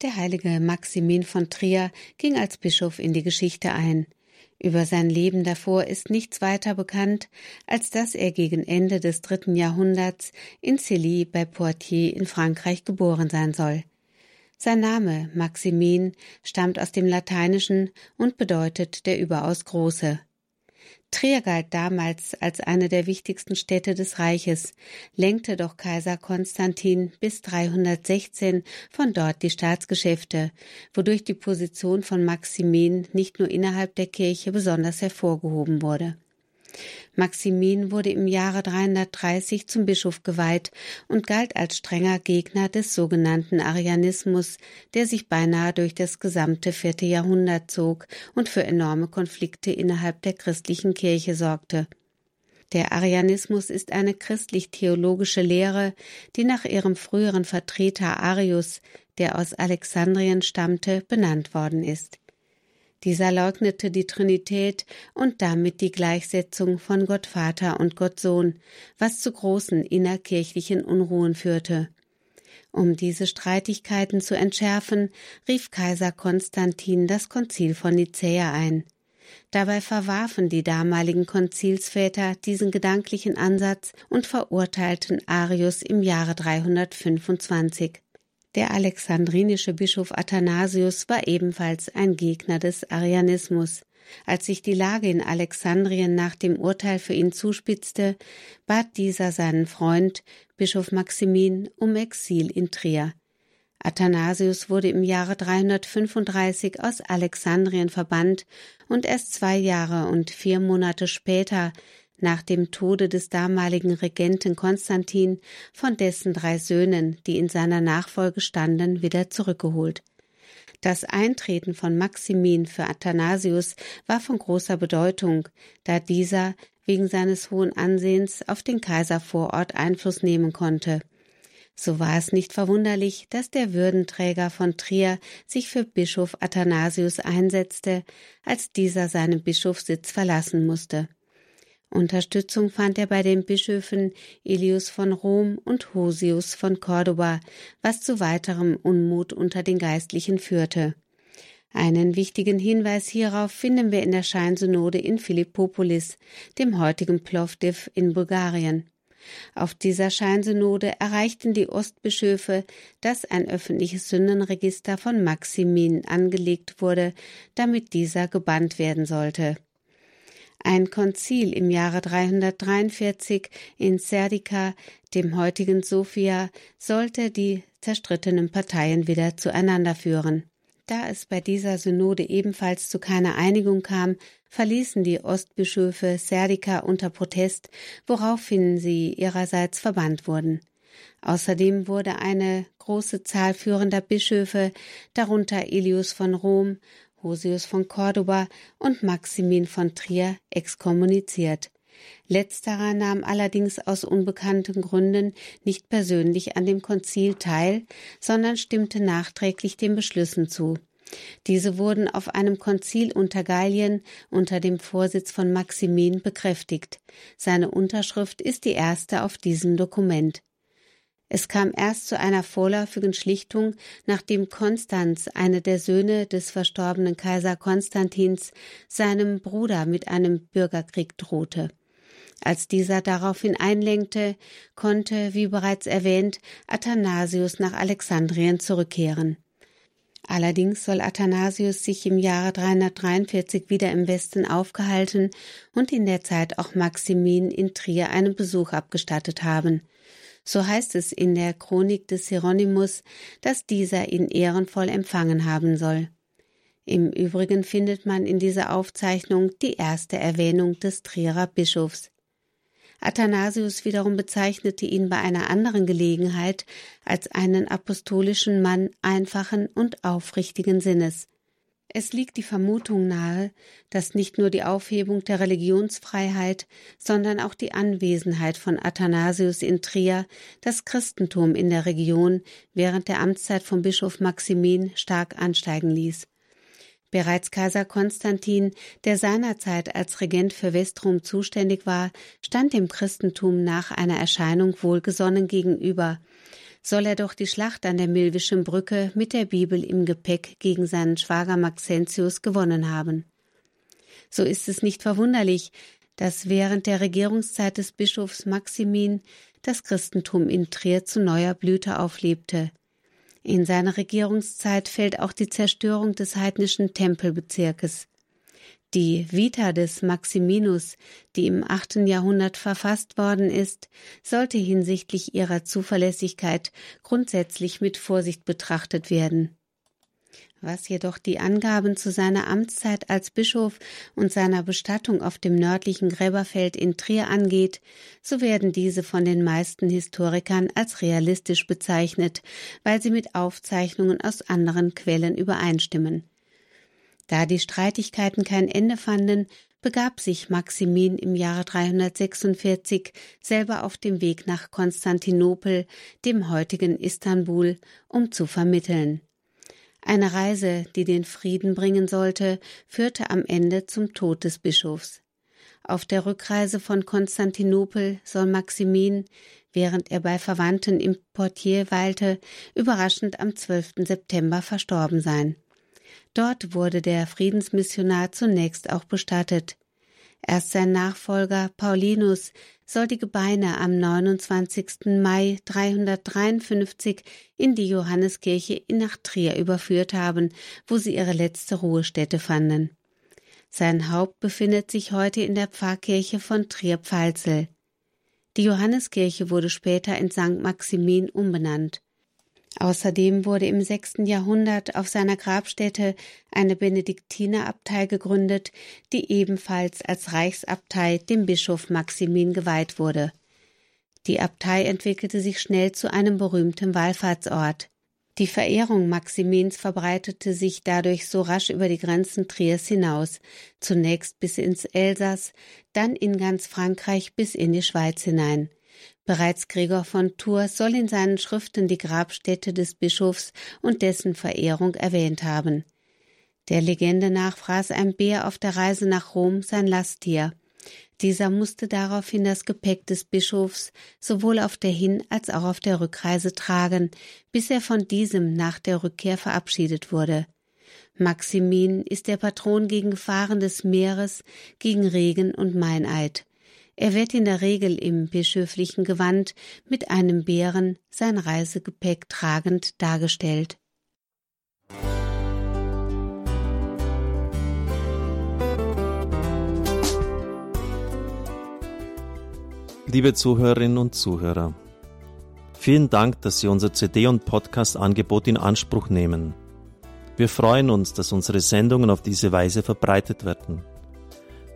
Der heilige Maximin von Trier ging als Bischof in die Geschichte ein. Über sein Leben davor ist nichts weiter bekannt, als dass er gegen Ende des dritten Jahrhunderts in Cilly bei Poitiers in Frankreich geboren sein soll. Sein Name Maximin stammt aus dem Lateinischen und bedeutet der überaus Große. Trier galt damals als eine der wichtigsten Städte des Reiches, lenkte doch Kaiser Konstantin bis 316 von dort die Staatsgeschäfte, wodurch die Position von Maximin nicht nur innerhalb der Kirche besonders hervorgehoben wurde. Maximin wurde im Jahre 330 zum Bischof geweiht und galt als strenger Gegner des sogenannten Arianismus, der sich beinahe durch das gesamte vierte Jahrhundert zog und für enorme Konflikte innerhalb der christlichen Kirche sorgte. Der Arianismus ist eine christlich-theologische Lehre, die nach ihrem früheren Vertreter Arius, der aus Alexandrien stammte, benannt worden ist. Dieser leugnete die Trinität und damit die Gleichsetzung von Gott Vater und Gott Sohn, was zu großen innerkirchlichen Unruhen führte. Um diese Streitigkeiten zu entschärfen, rief Kaiser Konstantin das Konzil von Nicäa ein. Dabei verwarfen die damaligen Konzilsväter diesen gedanklichen Ansatz und verurteilten Arius im Jahre 325. Der alexandrinische Bischof Athanasius war ebenfalls ein Gegner des Arianismus. Als sich die Lage in Alexandrien nach dem Urteil für ihn zuspitzte, bat dieser seinen Freund, Bischof Maximin, um Exil in Trier. Athanasius wurde im Jahre 335 aus Alexandrien verbannt und erst zwei Jahre und vier Monate später nach dem Tode des damaligen Regenten Konstantin von dessen drei Söhnen, die in seiner Nachfolge standen, wieder zurückgeholt. Das Eintreten von Maximin für Athanasius war von großer Bedeutung, da dieser wegen seines hohen Ansehens auf den Kaiser vor Ort Einfluss nehmen konnte. So war es nicht verwunderlich, dass der Würdenträger von Trier sich für Bischof Athanasius einsetzte, als dieser seinen Bischofssitz verlassen musste. Unterstützung fand er bei den Bischöfen Elius von Rom und Hosius von Cordoba, was zu weiterem Unmut unter den Geistlichen führte. Einen wichtigen Hinweis hierauf finden wir in der Scheinsynode in Philippopolis, dem heutigen Plovdiv in Bulgarien. Auf dieser Scheinsynode erreichten die Ostbischöfe, dass ein öffentliches Sündenregister von Maximin angelegt wurde, damit dieser gebannt werden sollte. Ein Konzil im Jahre 343 in Serdica, dem heutigen Sofia, sollte die zerstrittenen Parteien wieder zueinander führen. Da es bei dieser Synode ebenfalls zu keiner Einigung kam, verließen die Ostbischöfe Serdica unter Protest, woraufhin sie ihrerseits verbannt wurden. Außerdem wurde eine große Zahl führender Bischöfe, darunter Elius von Rom, Hosius von Cordoba und Maximin von Trier exkommuniziert. Letzterer nahm allerdings aus unbekannten Gründen nicht persönlich an dem Konzil teil, sondern stimmte nachträglich den Beschlüssen zu. Diese wurden auf einem Konzil unter Gallien unter dem Vorsitz von Maximin bekräftigt. Seine Unterschrift ist die erste auf diesem Dokument. Es kam erst zu einer vorläufigen Schlichtung, nachdem Konstanz, einer der Söhne des verstorbenen Kaiser Konstantins, seinem Bruder mit einem Bürgerkrieg drohte. Als dieser daraufhin einlenkte, konnte, wie bereits erwähnt, Athanasius nach Alexandrien zurückkehren. Allerdings soll Athanasius sich im Jahre 343 wieder im Westen aufgehalten und in der Zeit auch Maximin in Trier einen Besuch abgestattet haben. So heißt es in der Chronik des Hieronymus, dass dieser ihn ehrenvoll empfangen haben soll. Im Übrigen findet man in dieser Aufzeichnung die erste Erwähnung des Trierer Bischofs. Athanasius wiederum bezeichnete ihn bei einer anderen Gelegenheit als einen apostolischen Mann einfachen und aufrichtigen Sinnes. Es liegt die Vermutung nahe, dass nicht nur die Aufhebung der Religionsfreiheit, sondern auch die Anwesenheit von Athanasius in Trier das Christentum in der Region während der Amtszeit von Bischof Maximin stark ansteigen ließ. Bereits Kaiser Konstantin, der seinerzeit als Regent für Westrum zuständig war, stand dem Christentum nach einer Erscheinung wohlgesonnen gegenüber, soll er doch die Schlacht an der Milwischen Brücke mit der Bibel im Gepäck gegen seinen Schwager Maxentius gewonnen haben. So ist es nicht verwunderlich, dass während der Regierungszeit des Bischofs Maximin das Christentum in Trier zu neuer Blüte auflebte. In seiner Regierungszeit fällt auch die Zerstörung des heidnischen Tempelbezirkes. Die Vita des Maximinus, die im achten Jahrhundert verfasst worden ist, sollte hinsichtlich ihrer Zuverlässigkeit grundsätzlich mit Vorsicht betrachtet werden. Was jedoch die Angaben zu seiner Amtszeit als Bischof und seiner Bestattung auf dem nördlichen Gräberfeld in Trier angeht, so werden diese von den meisten Historikern als realistisch bezeichnet, weil sie mit Aufzeichnungen aus anderen Quellen übereinstimmen. Da die Streitigkeiten kein Ende fanden, begab sich Maximin im Jahre 346 selber auf dem Weg nach Konstantinopel, dem heutigen Istanbul, um zu vermitteln. Eine Reise, die den Frieden bringen sollte, führte am Ende zum Tod des Bischofs. Auf der Rückreise von Konstantinopel soll Maximin, während er bei Verwandten im Portier weilte, überraschend am 12. September verstorben sein. Dort wurde der Friedensmissionar zunächst auch bestattet. Erst sein Nachfolger Paulinus soll die Gebeine am 29. Mai 353 in die Johanneskirche nach Trier überführt haben, wo sie ihre letzte Ruhestätte fanden. Sein Haupt befindet sich heute in der Pfarrkirche von Trier-Pfalzel. Die Johanneskirche wurde später in St. Maximin umbenannt. Außerdem wurde im sechsten Jahrhundert auf seiner Grabstätte eine Benediktinerabtei gegründet, die ebenfalls als Reichsabtei dem Bischof Maximin geweiht wurde. Die Abtei entwickelte sich schnell zu einem berühmten Wallfahrtsort. Die Verehrung Maximins verbreitete sich dadurch so rasch über die Grenzen Triers hinaus, zunächst bis ins Elsass, dann in ganz Frankreich bis in die Schweiz hinein. Bereits Gregor von Tours soll in seinen Schriften die Grabstätte des Bischofs und dessen Verehrung erwähnt haben. Der Legende nach fraß ein Bär auf der Reise nach Rom sein Lasttier. Dieser musste daraufhin das Gepäck des Bischofs sowohl auf der Hin- als auch auf der Rückreise tragen, bis er von diesem nach der Rückkehr verabschiedet wurde. Maximin ist der Patron gegen Gefahren des Meeres, gegen Regen und Meineid. Er wird in der Regel im bischöflichen Gewand mit einem Bären sein Reisegepäck tragend dargestellt. Liebe Zuhörerinnen und Zuhörer, vielen Dank, dass Sie unser CD- und Podcast-Angebot in Anspruch nehmen. Wir freuen uns, dass unsere Sendungen auf diese Weise verbreitet werden.